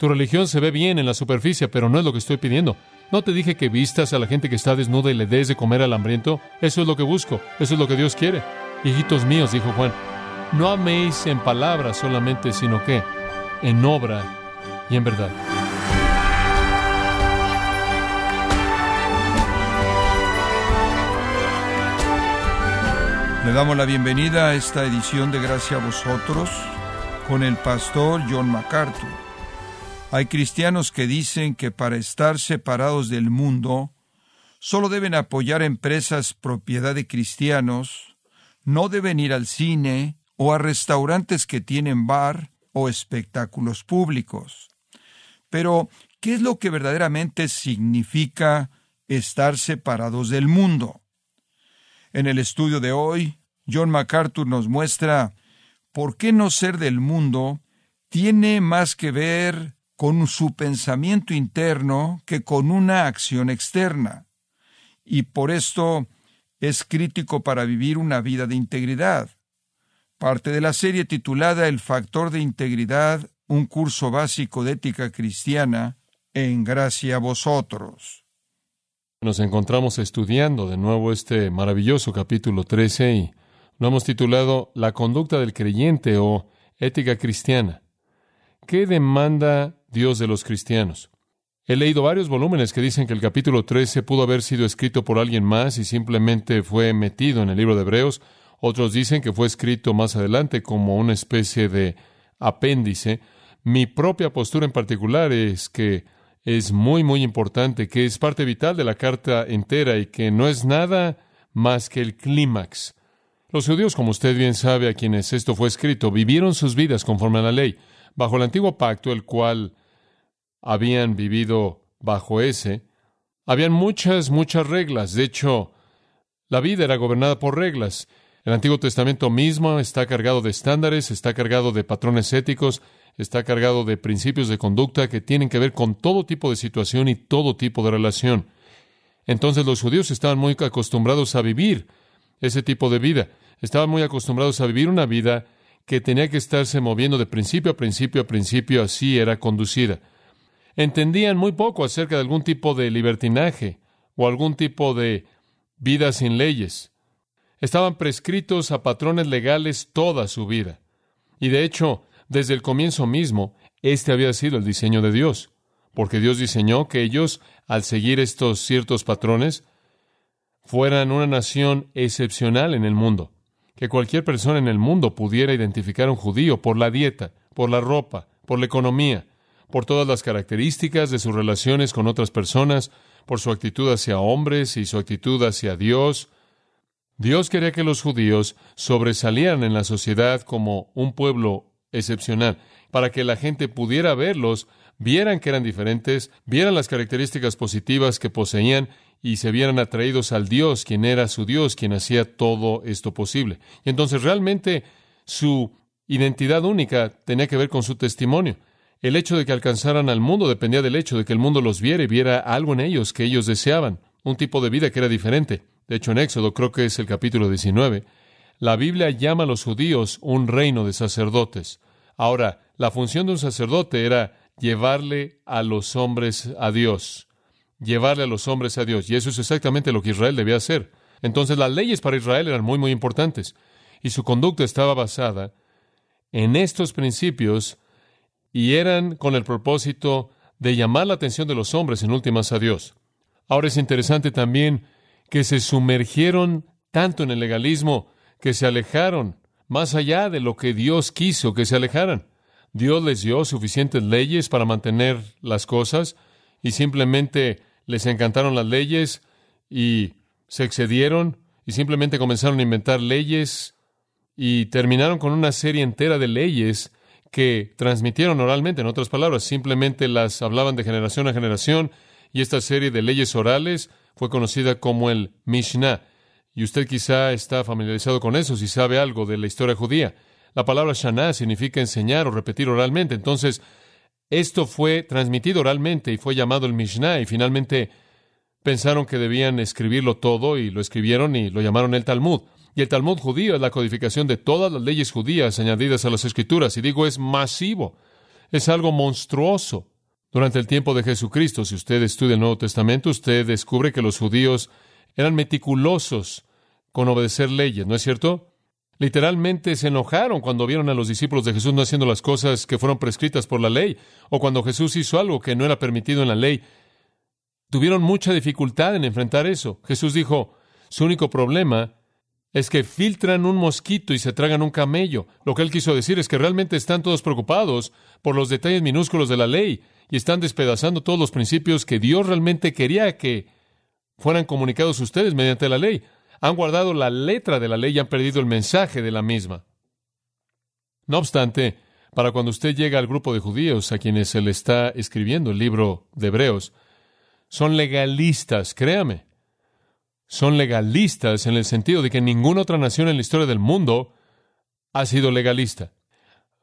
Tu religión se ve bien en la superficie, pero no es lo que estoy pidiendo. ¿No te dije que vistas a la gente que está desnuda y le des de comer al hambriento? Eso es lo que busco, eso es lo que Dios quiere. Hijitos míos, dijo Juan, no améis en palabras solamente, sino que en obra y en verdad. Le damos la bienvenida a esta edición de Gracia a vosotros con el pastor John MacArthur. Hay cristianos que dicen que para estar separados del mundo solo deben apoyar empresas propiedad de cristianos, no deben ir al cine o a restaurantes que tienen bar o espectáculos públicos. Pero, ¿qué es lo que verdaderamente significa estar separados del mundo? En el estudio de hoy, John MacArthur nos muestra por qué no ser del mundo tiene más que ver con su pensamiento interno que con una acción externa. Y por esto es crítico para vivir una vida de integridad. Parte de la serie titulada El factor de integridad, un curso básico de ética cristiana, en gracia a vosotros. Nos encontramos estudiando de nuevo este maravilloso capítulo 13 y lo hemos titulado La conducta del creyente o ética cristiana. ¿Qué demanda Dios de los cristianos? He leído varios volúmenes que dicen que el capítulo 13 pudo haber sido escrito por alguien más y simplemente fue metido en el libro de Hebreos. Otros dicen que fue escrito más adelante como una especie de apéndice. Mi propia postura en particular es que es muy, muy importante, que es parte vital de la carta entera y que no es nada más que el clímax. Los judíos, como usted bien sabe, a quienes esto fue escrito, vivieron sus vidas conforme a la ley, bajo el antiguo pacto, el cual habían vivido bajo ese. Habían muchas, muchas reglas. De hecho, la vida era gobernada por reglas. El Antiguo Testamento mismo está cargado de estándares, está cargado de patrones éticos, está cargado de principios de conducta que tienen que ver con todo tipo de situación y todo tipo de relación. Entonces los judíos estaban muy acostumbrados a vivir ese tipo de vida. Estaban muy acostumbrados a vivir una vida que tenía que estarse moviendo de principio a principio a principio, así era conducida. Entendían muy poco acerca de algún tipo de libertinaje o algún tipo de vida sin leyes. Estaban prescritos a patrones legales toda su vida. Y de hecho, desde el comienzo mismo, este había sido el diseño de Dios, porque Dios diseñó que ellos, al seguir estos ciertos patrones, fueran una nación excepcional en el mundo, que cualquier persona en el mundo pudiera identificar a un judío por la dieta, por la ropa, por la economía, por todas las características de sus relaciones con otras personas, por su actitud hacia hombres y su actitud hacia Dios. Dios quería que los judíos sobresalieran en la sociedad como un pueblo excepcional, para que la gente pudiera verlos, vieran que eran diferentes, vieran las características positivas que poseían y se vieran atraídos al Dios, quien era su Dios, quien hacía todo esto posible. Y entonces realmente su identidad única tenía que ver con su testimonio. El hecho de que alcanzaran al mundo dependía del hecho de que el mundo los viera y viera algo en ellos que ellos deseaban, un tipo de vida que era diferente. De hecho, en Éxodo, creo que es el capítulo 19, la Biblia llama a los judíos un reino de sacerdotes. Ahora, la función de un sacerdote era llevarle a los hombres a Dios, llevarle a los hombres a Dios, y eso es exactamente lo que Israel debía hacer. Entonces las leyes para Israel eran muy, muy importantes, y su conducta estaba basada en estos principios y eran con el propósito de llamar la atención de los hombres en últimas a Dios. Ahora es interesante también que se sumergieron tanto en el legalismo que se alejaron más allá de lo que Dios quiso que se alejaran. Dios les dio suficientes leyes para mantener las cosas y simplemente les encantaron las leyes y se excedieron y simplemente comenzaron a inventar leyes y terminaron con una serie entera de leyes que transmitieron oralmente, en otras palabras, simplemente las hablaban de generación a generación y esta serie de leyes orales fue conocida como el Mishnah. Y usted quizá está familiarizado con eso si sabe algo de la historia judía. La palabra Shana significa enseñar o repetir oralmente. Entonces, esto fue transmitido oralmente y fue llamado el Mishnah y finalmente pensaron que debían escribirlo todo y lo escribieron y lo llamaron el Talmud. Y el Talmud judío es la codificación de todas las leyes judías añadidas a las escrituras. Y digo, es masivo, es algo monstruoso. Durante el tiempo de Jesucristo, si usted estudia el Nuevo Testamento, usted descubre que los judíos eran meticulosos con obedecer leyes, ¿no es cierto? Literalmente se enojaron cuando vieron a los discípulos de Jesús no haciendo las cosas que fueron prescritas por la ley, o cuando Jesús hizo algo que no era permitido en la ley. Tuvieron mucha dificultad en enfrentar eso. Jesús dijo, su único problema es que filtran un mosquito y se tragan un camello. Lo que él quiso decir es que realmente están todos preocupados por los detalles minúsculos de la ley y están despedazando todos los principios que Dios realmente quería que fueran comunicados a ustedes mediante la ley. Han guardado la letra de la ley y han perdido el mensaje de la misma. No obstante, para cuando usted llega al grupo de judíos a quienes se le está escribiendo el libro de Hebreos, son legalistas, créame son legalistas en el sentido de que ninguna otra nación en la historia del mundo ha sido legalista.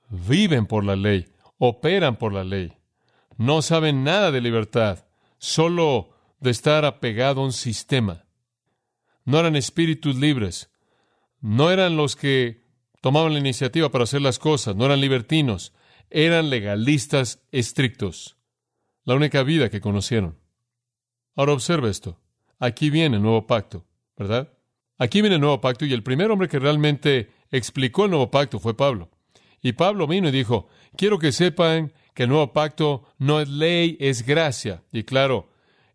Viven por la ley, operan por la ley. No saben nada de libertad, solo de estar apegado a un sistema. No eran espíritus libres, no eran los que tomaban la iniciativa para hacer las cosas, no eran libertinos, eran legalistas estrictos. La única vida que conocieron. Ahora observa esto. Aquí viene el nuevo pacto, ¿verdad? Aquí viene el nuevo pacto y el primer hombre que realmente explicó el nuevo pacto fue Pablo. Y Pablo vino y dijo, quiero que sepan que el nuevo pacto no es ley, es gracia. Y claro,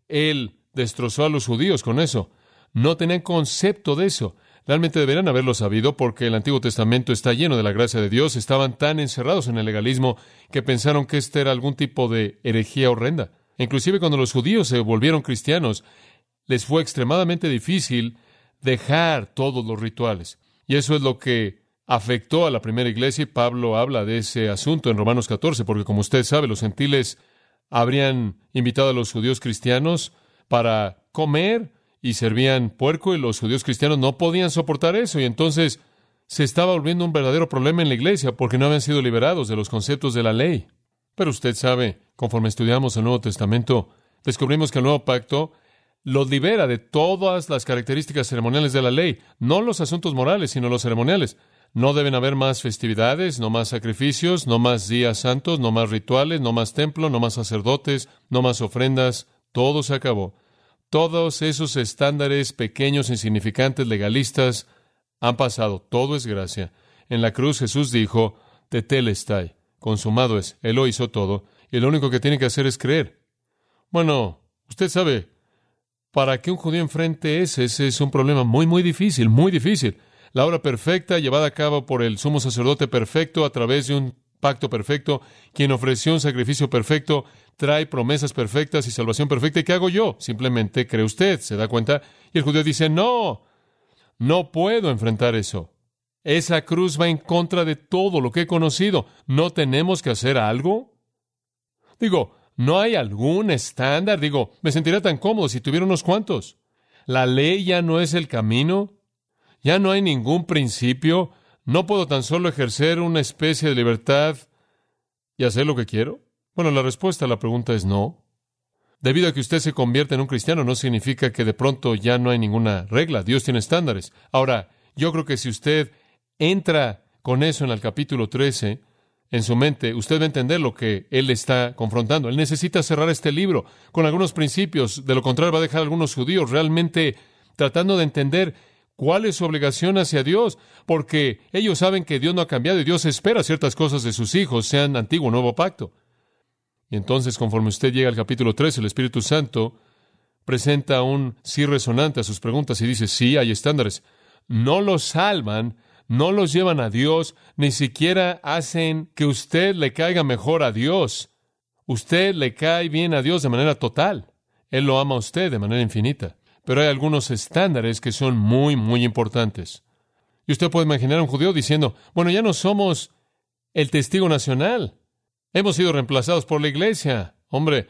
él destrozó a los judíos con eso. No tenían concepto de eso. Realmente deberían haberlo sabido porque el Antiguo Testamento está lleno de la gracia de Dios. Estaban tan encerrados en el legalismo que pensaron que este era algún tipo de herejía horrenda. Inclusive cuando los judíos se volvieron cristianos, les fue extremadamente difícil dejar todos los rituales. Y eso es lo que afectó a la primera iglesia y Pablo habla de ese asunto en Romanos 14, porque como usted sabe, los gentiles habrían invitado a los judíos cristianos para comer y servían puerco y los judíos cristianos no podían soportar eso y entonces se estaba volviendo un verdadero problema en la iglesia porque no habían sido liberados de los conceptos de la ley. Pero usted sabe, conforme estudiamos el Nuevo Testamento, descubrimos que el nuevo pacto los libera de todas las características ceremoniales de la ley, no los asuntos morales, sino los ceremoniales. No deben haber más festividades, no más sacrificios, no más días santos, no más rituales, no más templo, no más sacerdotes, no más ofrendas. Todo se acabó. Todos esos estándares pequeños, insignificantes, legalistas, han pasado. Todo es gracia. En la cruz Jesús dijo, Tetelestai, consumado es. Él lo hizo todo. Y lo único que tiene que hacer es creer. Bueno, usted sabe, para que un judío enfrente ese, ese es un problema muy, muy difícil, muy difícil. La obra perfecta llevada a cabo por el sumo sacerdote perfecto a través de un pacto perfecto, quien ofreció un sacrificio perfecto, trae promesas perfectas y salvación perfecta. ¿Y qué hago yo? Simplemente cree usted, ¿se da cuenta? Y el judío dice, no, no puedo enfrentar eso. Esa cruz va en contra de todo lo que he conocido. ¿No tenemos que hacer algo? Digo, ¿No hay algún estándar? Digo, me sentiría tan cómodo si tuviera unos cuantos. La ley ya no es el camino. Ya no hay ningún principio. No puedo tan solo ejercer una especie de libertad y hacer lo que quiero. Bueno, la respuesta a la pregunta es no. Debido a que usted se convierte en un cristiano no significa que de pronto ya no hay ninguna regla. Dios tiene estándares. Ahora, yo creo que si usted entra con eso en el capítulo 13, en su mente, usted va a entender lo que él está confrontando. Él necesita cerrar este libro con algunos principios, de lo contrario va a dejar a algunos judíos realmente tratando de entender cuál es su obligación hacia Dios, porque ellos saben que Dios no ha cambiado y Dios espera ciertas cosas de sus hijos, sean antiguo o nuevo pacto. Y entonces, conforme usted llega al capítulo 3, el Espíritu Santo presenta un sí resonante a sus preguntas y dice, sí, hay estándares. No los salvan no los llevan a Dios, ni siquiera hacen que usted le caiga mejor a Dios. Usted le cae bien a Dios de manera total. Él lo ama a usted de manera infinita. Pero hay algunos estándares que son muy, muy importantes. Y usted puede imaginar a un judío diciendo, bueno, ya no somos el testigo nacional. Hemos sido reemplazados por la iglesia. Hombre,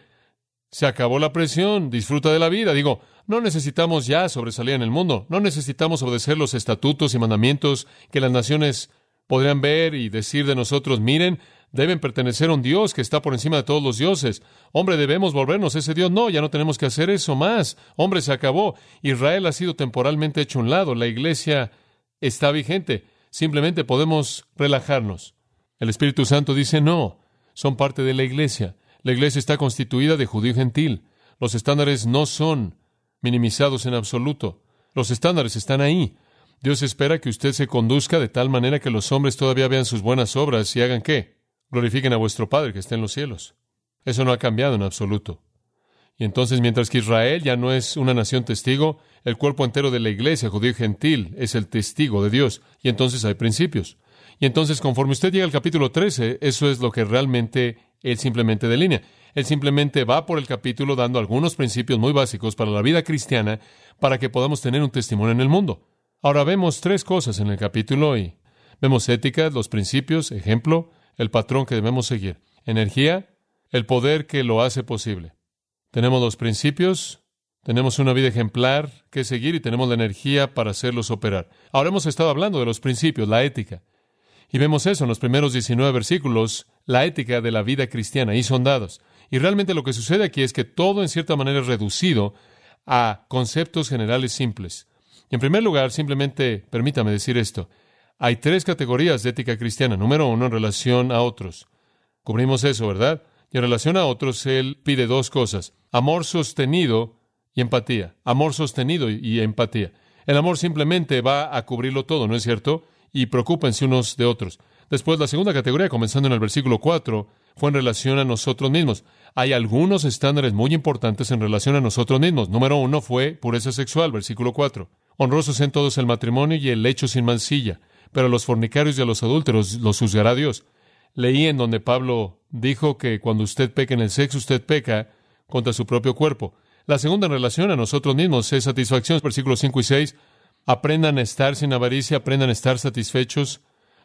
se acabó la presión, disfruta de la vida. Digo, no necesitamos ya sobresalir en el mundo, no necesitamos obedecer los estatutos y mandamientos que las naciones podrían ver y decir de nosotros, miren, deben pertenecer a un Dios que está por encima de todos los dioses. Hombre, debemos volvernos a ese Dios. No, ya no tenemos que hacer eso más. Hombre, se acabó. Israel ha sido temporalmente hecho un lado. La iglesia está vigente. Simplemente podemos relajarnos. El Espíritu Santo dice, no, son parte de la iglesia. La iglesia está constituida de judío y gentil. Los estándares no son minimizados en absoluto. Los estándares están ahí. Dios espera que usted se conduzca de tal manera que los hombres todavía vean sus buenas obras y hagan qué? Glorifiquen a vuestro Padre que está en los cielos. Eso no ha cambiado en absoluto. Y entonces, mientras que Israel ya no es una nación testigo, el cuerpo entero de la iglesia, judío y gentil, es el testigo de Dios. Y entonces hay principios. Y entonces, conforme usted llega al capítulo 13, eso es lo que realmente él simplemente delinea. Él simplemente va por el capítulo dando algunos principios muy básicos para la vida cristiana para que podamos tener un testimonio en el mundo. Ahora vemos tres cosas en el capítulo y vemos ética, los principios, ejemplo, el patrón que debemos seguir, energía, el poder que lo hace posible. Tenemos los principios, tenemos una vida ejemplar que seguir y tenemos la energía para hacerlos operar. Ahora hemos estado hablando de los principios, la ética. Y vemos eso en los primeros 19 versículos, la ética de la vida cristiana, y son dados. Y realmente lo que sucede aquí es que todo en cierta manera es reducido a conceptos generales simples. Y en primer lugar, simplemente permítame decir esto. Hay tres categorías de ética cristiana. Número uno, en relación a otros. Cubrimos eso, ¿verdad? Y en relación a otros, Él pide dos cosas. Amor sostenido y empatía. Amor sostenido y empatía. El amor simplemente va a cubrirlo todo, ¿no es cierto? y preocúpense unos de otros. Después, la segunda categoría, comenzando en el versículo 4, fue en relación a nosotros mismos. Hay algunos estándares muy importantes en relación a nosotros mismos. Número uno fue pureza sexual, versículo 4. Honrosos en todos el matrimonio y el hecho sin mancilla, pero a los fornicarios y a los adúlteros los juzgará Dios. Leí en donde Pablo dijo que cuando usted peca en el sexo, usted peca contra su propio cuerpo. La segunda en relación a nosotros mismos es satisfacción, versículos 5 y 6. Aprendan a estar sin avaricia, aprendan a estar satisfechos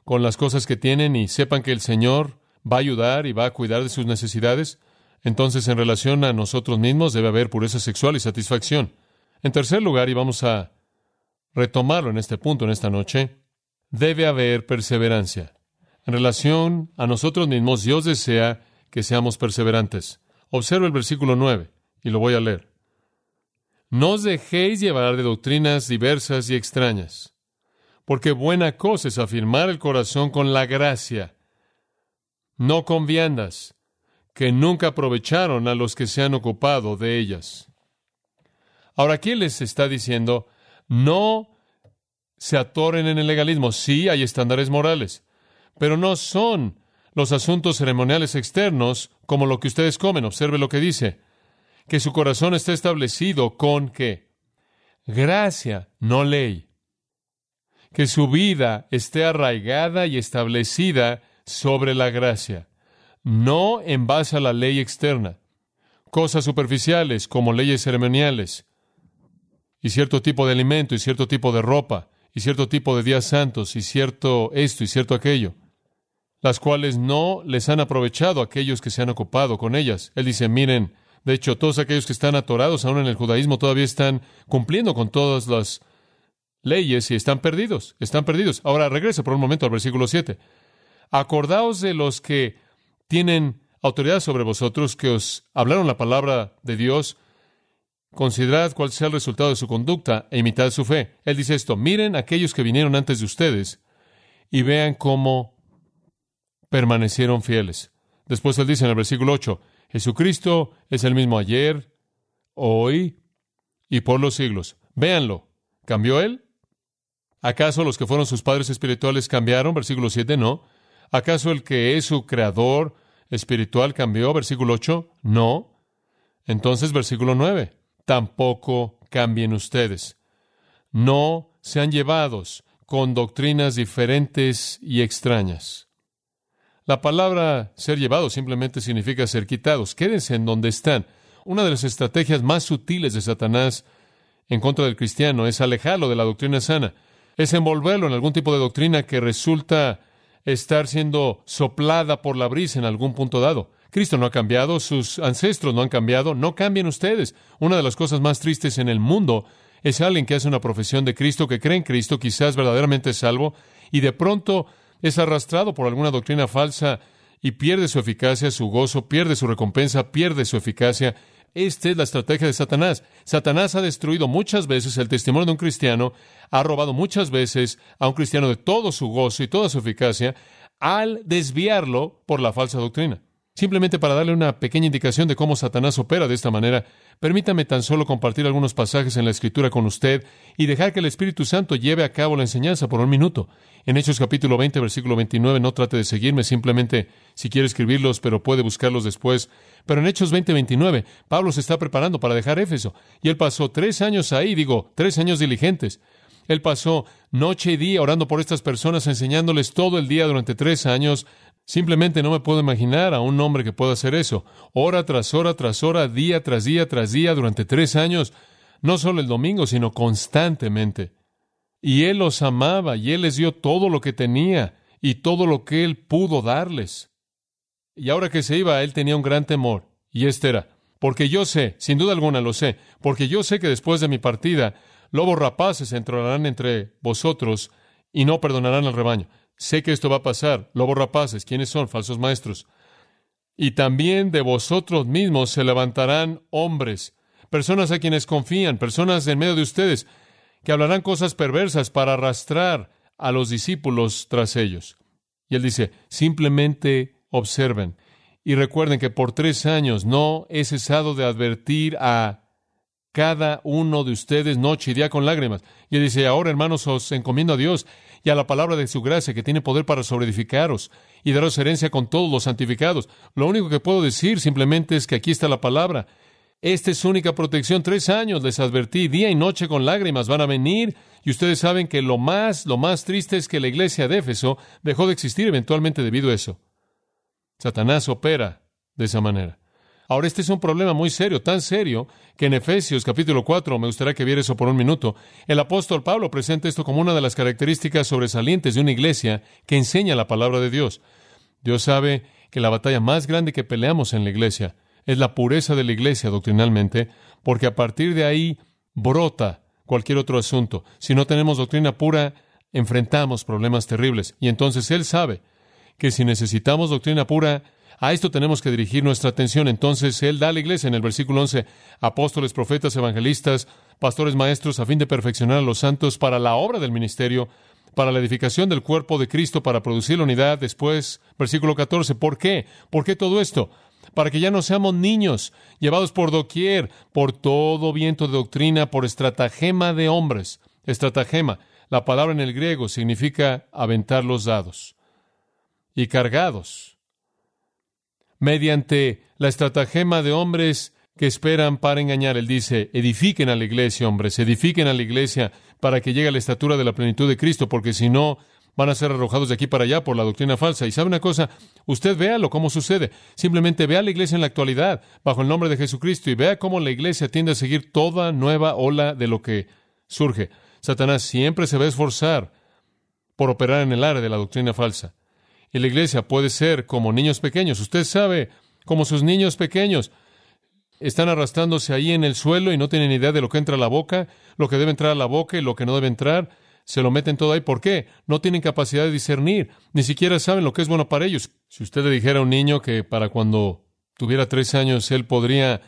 con las cosas que tienen y sepan que el Señor va a ayudar y va a cuidar de sus necesidades. Entonces, en relación a nosotros mismos, debe haber pureza sexual y satisfacción. En tercer lugar, y vamos a retomarlo en este punto, en esta noche, debe haber perseverancia. En relación a nosotros mismos, Dios desea que seamos perseverantes. Observa el versículo 9, y lo voy a leer. No os dejéis llevar de doctrinas diversas y extrañas, porque buena cosa es afirmar el corazón con la gracia, no con viandas, que nunca aprovecharon a los que se han ocupado de ellas. Ahora aquí les está diciendo, no se atoren en el legalismo. Sí hay estándares morales, pero no son los asuntos ceremoniales externos como lo que ustedes comen. Observe lo que dice que su corazón esté establecido con qué? Gracia, no ley. Que su vida esté arraigada y establecida sobre la gracia, no en base a la ley externa. Cosas superficiales como leyes ceremoniales, y cierto tipo de alimento, y cierto tipo de ropa, y cierto tipo de días santos, y cierto esto, y cierto aquello, las cuales no les han aprovechado aquellos que se han ocupado con ellas. Él dice, miren, de hecho, todos aquellos que están atorados aún en el judaísmo todavía están cumpliendo con todas las leyes y están perdidos, están perdidos. Ahora regrese por un momento al versículo 7. Acordaos de los que tienen autoridad sobre vosotros, que os hablaron la palabra de Dios, considerad cuál sea el resultado de su conducta e imitad su fe. Él dice esto, miren aquellos que vinieron antes de ustedes y vean cómo permanecieron fieles. Después él dice en el versículo 8, Jesucristo es el mismo ayer, hoy y por los siglos. Véanlo. ¿Cambió Él? ¿Acaso los que fueron sus padres espirituales cambiaron? Versículo 7, no. ¿Acaso el que es su creador espiritual cambió? Versículo 8, no. Entonces, versículo 9, tampoco cambien ustedes. No sean llevados con doctrinas diferentes y extrañas. La palabra ser llevados simplemente significa ser quitados. Quédense en donde están. Una de las estrategias más sutiles de Satanás en contra del cristiano es alejarlo de la doctrina sana, es envolverlo en algún tipo de doctrina que resulta estar siendo soplada por la brisa en algún punto dado. Cristo no ha cambiado, sus ancestros no han cambiado, no cambien ustedes. Una de las cosas más tristes en el mundo es alguien que hace una profesión de Cristo, que cree en Cristo, quizás verdaderamente salvo, y de pronto es arrastrado por alguna doctrina falsa y pierde su eficacia, su gozo, pierde su recompensa, pierde su eficacia. Esta es la estrategia de Satanás. Satanás ha destruido muchas veces el testimonio de un cristiano, ha robado muchas veces a un cristiano de todo su gozo y toda su eficacia al desviarlo por la falsa doctrina. Simplemente para darle una pequeña indicación de cómo Satanás opera de esta manera, permítame tan solo compartir algunos pasajes en la Escritura con usted y dejar que el Espíritu Santo lleve a cabo la enseñanza por un minuto. En Hechos capítulo 20, versículo 29, no trate de seguirme, simplemente si quiere escribirlos, pero puede buscarlos después. Pero en Hechos 20, 29, Pablo se está preparando para dejar Éfeso, y él pasó tres años ahí, digo, tres años diligentes. Él pasó noche y día orando por estas personas, enseñándoles todo el día durante tres años. Simplemente no me puedo imaginar a un hombre que pueda hacer eso. Hora tras hora tras hora, día tras día tras día, durante tres años. No solo el domingo, sino constantemente. Y Él los amaba y Él les dio todo lo que tenía y todo lo que Él pudo darles. Y ahora que se iba, Él tenía un gran temor. Y este era, porque yo sé, sin duda alguna lo sé, porque yo sé que después de mi partida, Lobos rapaces entrarán entre vosotros y no perdonarán al rebaño. Sé que esto va a pasar. Lobos rapaces, ¿quiénes son? Falsos maestros. Y también de vosotros mismos se levantarán hombres, personas a quienes confían, personas en medio de ustedes, que hablarán cosas perversas para arrastrar a los discípulos tras ellos. Y él dice, simplemente observen y recuerden que por tres años no he cesado de advertir a cada uno de ustedes noche y día con lágrimas. Y él dice, ahora hermanos, os encomiendo a Dios y a la palabra de su gracia que tiene poder para sobreedificaros y daros herencia con todos los santificados. Lo único que puedo decir simplemente es que aquí está la palabra. Esta es su única protección. Tres años les advertí, día y noche con lágrimas van a venir. Y ustedes saben que lo más, lo más triste es que la iglesia de Éfeso dejó de existir eventualmente debido a eso. Satanás opera de esa manera. Ahora, este es un problema muy serio, tan serio, que en Efesios capítulo 4, me gustaría que viera eso por un minuto, el apóstol Pablo presenta esto como una de las características sobresalientes de una iglesia que enseña la palabra de Dios. Dios sabe que la batalla más grande que peleamos en la iglesia es la pureza de la iglesia doctrinalmente, porque a partir de ahí brota cualquier otro asunto. Si no tenemos doctrina pura, enfrentamos problemas terribles. Y entonces Él sabe que si necesitamos doctrina pura, a esto tenemos que dirigir nuestra atención. Entonces, Él da a la iglesia en el versículo 11, apóstoles, profetas, evangelistas, pastores, maestros, a fin de perfeccionar a los santos para la obra del ministerio, para la edificación del cuerpo de Cristo, para producir la unidad. Después, versículo 14, ¿por qué? ¿Por qué todo esto? Para que ya no seamos niños, llevados por doquier, por todo viento de doctrina, por estratagema de hombres. Estratagema, la palabra en el griego significa aventar los dados. Y cargados mediante la estratagema de hombres que esperan para engañar. Él dice, edifiquen a la iglesia, hombres, edifiquen a la iglesia para que llegue a la estatura de la plenitud de Cristo, porque si no, van a ser arrojados de aquí para allá por la doctrina falsa. Y sabe una cosa, usted véalo cómo sucede. Simplemente vea la iglesia en la actualidad, bajo el nombre de Jesucristo, y vea cómo la iglesia tiende a seguir toda nueva ola de lo que surge. Satanás siempre se va a esforzar por operar en el área de la doctrina falsa. Y la iglesia puede ser como niños pequeños. Usted sabe, como sus niños pequeños están arrastrándose ahí en el suelo y no tienen idea de lo que entra a la boca, lo que debe entrar a la boca y lo que no debe entrar. Se lo meten todo ahí. ¿Por qué? No tienen capacidad de discernir. Ni siquiera saben lo que es bueno para ellos. Si usted le dijera a un niño que para cuando tuviera tres años él podría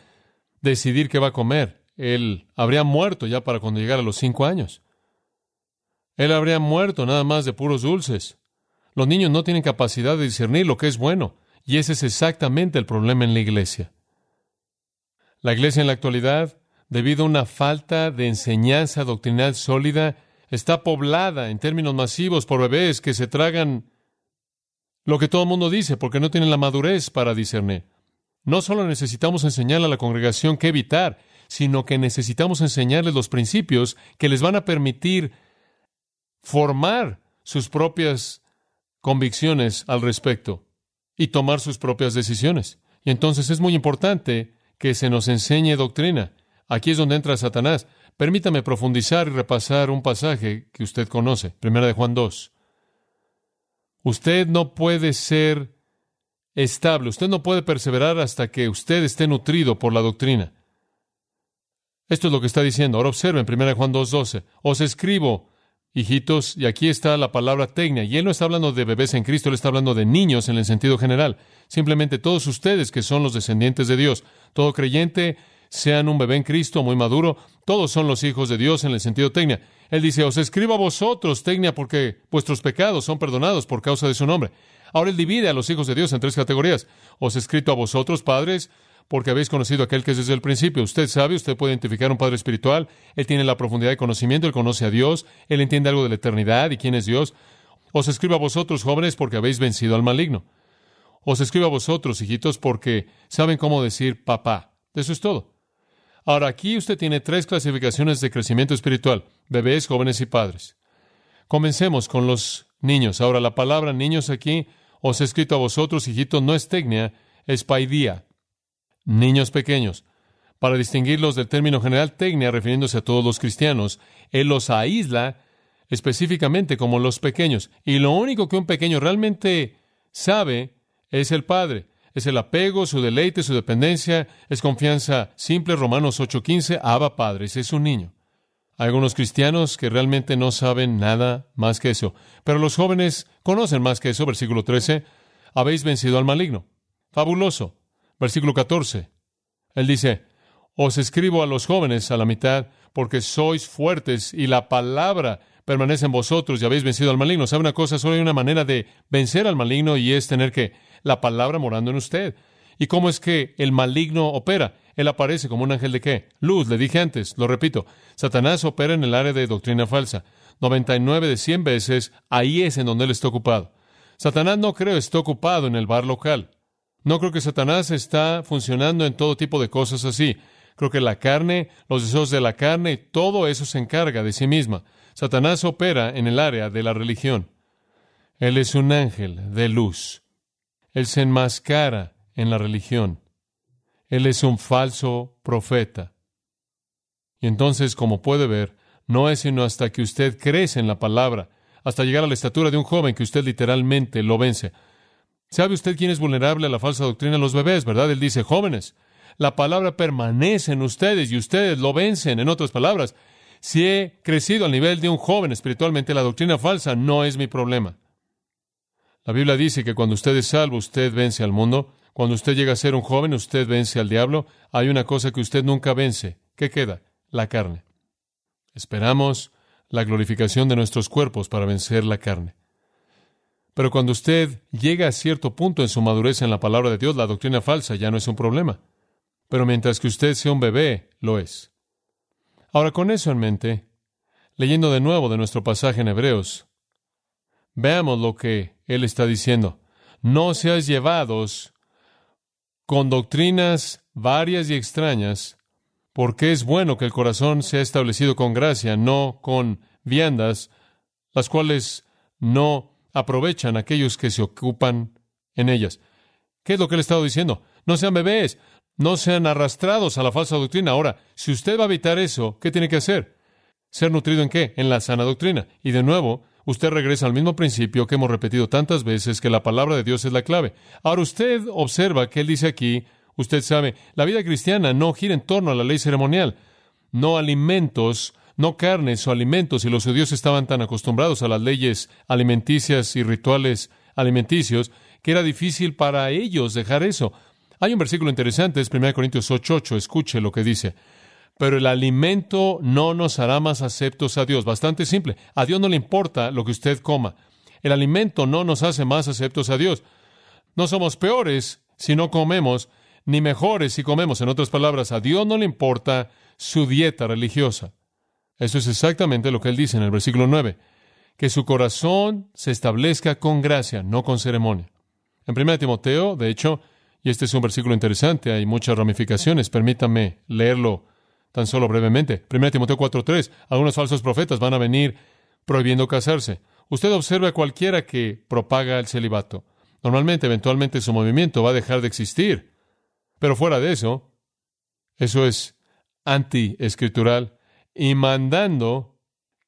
decidir qué va a comer, él habría muerto ya para cuando llegara a los cinco años. Él habría muerto nada más de puros dulces. Los niños no tienen capacidad de discernir lo que es bueno, y ese es exactamente el problema en la iglesia. La iglesia en la actualidad, debido a una falta de enseñanza doctrinal sólida, está poblada en términos masivos por bebés que se tragan lo que todo el mundo dice porque no tienen la madurez para discernir. No solo necesitamos enseñarle a la congregación qué evitar, sino que necesitamos enseñarles los principios que les van a permitir formar sus propias convicciones al respecto y tomar sus propias decisiones. Y entonces es muy importante que se nos enseñe doctrina. Aquí es donde entra Satanás. Permítame profundizar y repasar un pasaje que usted conoce, Primera de Juan 2. Usted no puede ser estable, usted no puede perseverar hasta que usted esté nutrido por la doctrina. Esto es lo que está diciendo. Ahora observen, de Juan 2.12. Os escribo hijitos, y aquí está la palabra tecnia, y él no está hablando de bebés en Cristo, él está hablando de niños en el sentido general. Simplemente todos ustedes que son los descendientes de Dios, todo creyente sean un bebé en Cristo muy maduro, todos son los hijos de Dios en el sentido tecnia. Él dice, os escribo a vosotros, tecnia, porque vuestros pecados son perdonados por causa de su nombre. Ahora él divide a los hijos de Dios en tres categorías. Os he escrito a vosotros, padres, porque habéis conocido a aquel que es desde el principio. Usted sabe, usted puede identificar un padre espiritual, él tiene la profundidad de conocimiento, él conoce a Dios, él entiende algo de la eternidad y quién es Dios. Os escribo a vosotros, jóvenes, porque habéis vencido al maligno. Os escribo a vosotros, hijitos, porque saben cómo decir papá. Eso es todo. Ahora, aquí usted tiene tres clasificaciones de crecimiento espiritual, bebés, jóvenes y padres. Comencemos con los niños. Ahora, la palabra niños aquí, os he escrito a vosotros, hijitos, no es tecnia, es paidía. Niños pequeños. Para distinguirlos del término general tecnia, refiriéndose a todos los cristianos, él los aísla específicamente como los pequeños. Y lo único que un pequeño realmente sabe es el Padre. Es el apego, su deleite, su dependencia, es confianza simple. Romanos 8:15, Abba Padres, es un niño. Hay algunos cristianos que realmente no saben nada más que eso, pero los jóvenes conocen más que eso. Versículo 13, habéis vencido al maligno. Fabuloso. Versículo 14, él dice, os escribo a los jóvenes a la mitad porque sois fuertes y la palabra permanece en vosotros y habéis vencido al maligno. ¿Sabe una cosa? Solo hay una manera de vencer al maligno y es tener que la palabra morando en usted. ¿Y cómo es que el maligno opera? Él aparece como un ángel de qué? Luz, le dije antes, lo repito. Satanás opera en el área de doctrina falsa. 99 de 100 veces, ahí es en donde él está ocupado. Satanás no creo está ocupado en el bar local. No creo que Satanás está funcionando en todo tipo de cosas así. Creo que la carne, los deseos de la carne, todo eso se encarga de sí misma. Satanás opera en el área de la religión. Él es un ángel de luz. Él se enmascara en la religión. Él es un falso profeta. Y entonces, como puede ver, no es sino hasta que usted crece en la palabra, hasta llegar a la estatura de un joven que usted literalmente lo vence. ¿Sabe usted quién es vulnerable a la falsa doctrina? Los bebés, ¿verdad? Él dice, jóvenes, la palabra permanece en ustedes y ustedes lo vencen. En otras palabras, si he crecido al nivel de un joven espiritualmente, la doctrina falsa no es mi problema. La Biblia dice que cuando usted es salvo, usted vence al mundo. Cuando usted llega a ser un joven, usted vence al diablo. Hay una cosa que usted nunca vence. ¿Qué queda? La carne. Esperamos la glorificación de nuestros cuerpos para vencer la carne. Pero cuando usted llega a cierto punto en su madurez en la palabra de Dios, la doctrina falsa ya no es un problema. Pero mientras que usted sea un bebé, lo es. Ahora, con eso en mente, leyendo de nuevo de nuestro pasaje en Hebreos, Veamos lo que él está diciendo. No seas llevados con doctrinas varias y extrañas, porque es bueno que el corazón sea establecido con gracia, no con viandas, las cuales no aprovechan aquellos que se ocupan en ellas. ¿Qué es lo que él está diciendo? No sean bebés, no sean arrastrados a la falsa doctrina. Ahora, si usted va a evitar eso, ¿qué tiene que hacer? ¿Ser nutrido en qué? En la sana doctrina. Y de nuevo, usted regresa al mismo principio que hemos repetido tantas veces, que la palabra de Dios es la clave. Ahora usted observa que él dice aquí, usted sabe, la vida cristiana no gira en torno a la ley ceremonial, no alimentos, no carnes o alimentos, y los judíos estaban tan acostumbrados a las leyes alimenticias y rituales alimenticios, que era difícil para ellos dejar eso. Hay un versículo interesante, es 1 Corintios 8:8, escuche lo que dice pero el alimento no nos hará más aceptos a Dios. Bastante simple. A Dios no le importa lo que usted coma. El alimento no nos hace más aceptos a Dios. No somos peores si no comemos, ni mejores si comemos. En otras palabras, a Dios no le importa su dieta religiosa. Eso es exactamente lo que él dice en el versículo 9. Que su corazón se establezca con gracia, no con ceremonia. En 1 Timoteo, de hecho, y este es un versículo interesante, hay muchas ramificaciones, permítame leerlo tan solo brevemente. 1 Timoteo 4:3, algunos falsos profetas van a venir prohibiendo casarse. Usted observa a cualquiera que propaga el celibato. Normalmente, eventualmente, su movimiento va a dejar de existir. Pero fuera de eso, eso es anti-escritural y mandando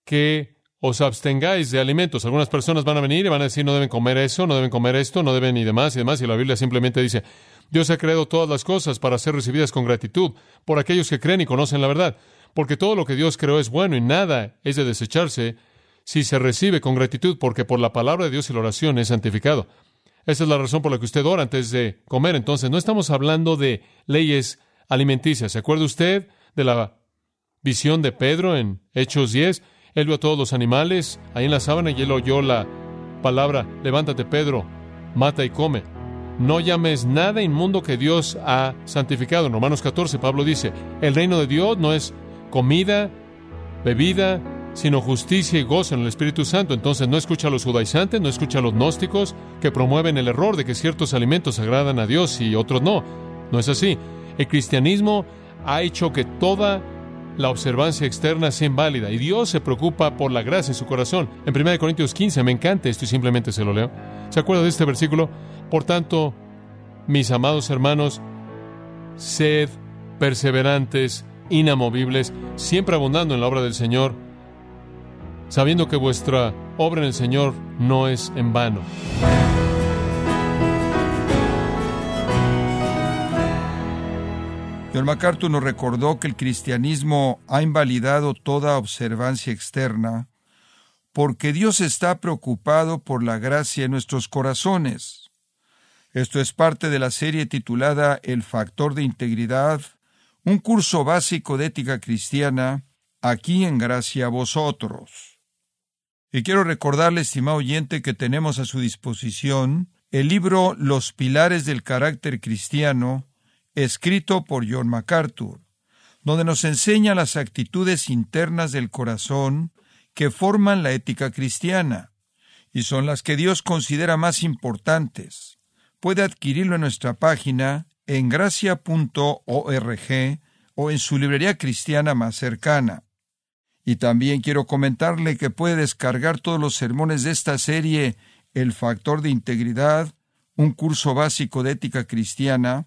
que os abstengáis de alimentos. Algunas personas van a venir y van a decir no deben comer eso, no deben comer esto, no deben y demás y demás. Y la Biblia simplemente dice, Dios ha creado todas las cosas para ser recibidas con gratitud por aquellos que creen y conocen la verdad, porque todo lo que Dios creó es bueno y nada es de desecharse si se recibe con gratitud, porque por la palabra de Dios y la oración es santificado. Esa es la razón por la que usted ora antes de comer. Entonces, no estamos hablando de leyes alimenticia. ¿Se acuerda usted de la visión de Pedro en Hechos 10? Él vio a todos los animales ahí en la sábana y él oyó la palabra, levántate Pedro, mata y come. No llames nada inmundo que Dios ha santificado. En Romanos 14 Pablo dice, el reino de Dios no es comida, bebida, sino justicia y gozo en el Espíritu Santo. Entonces no escucha a los judaizantes, no escucha a los gnósticos que promueven el error de que ciertos alimentos agradan a Dios y otros no. No es así. El cristianismo ha hecho que toda la observancia externa sea inválida y Dios se preocupa por la gracia en su corazón. En 1 Corintios 15 me encanta esto y simplemente se lo leo. ¿Se acuerda de este versículo? Por tanto, mis amados hermanos, sed perseverantes, inamovibles, siempre abundando en la obra del Señor, sabiendo que vuestra obra en el Señor no es en vano. John MacArthur nos recordó que el cristianismo ha invalidado toda observancia externa porque Dios está preocupado por la gracia en nuestros corazones. Esto es parte de la serie titulada El factor de integridad, un curso básico de ética cristiana, aquí en gracia a vosotros. Y quiero recordarle, estimado oyente, que tenemos a su disposición el libro Los Pilares del Carácter Cristiano, escrito por John MacArthur, donde nos enseña las actitudes internas del corazón que forman la ética cristiana, y son las que Dios considera más importantes. Puede adquirirlo en nuestra página en gracia.org o en su librería cristiana más cercana. Y también quiero comentarle que puede descargar todos los sermones de esta serie El factor de integridad, un curso básico de ética cristiana,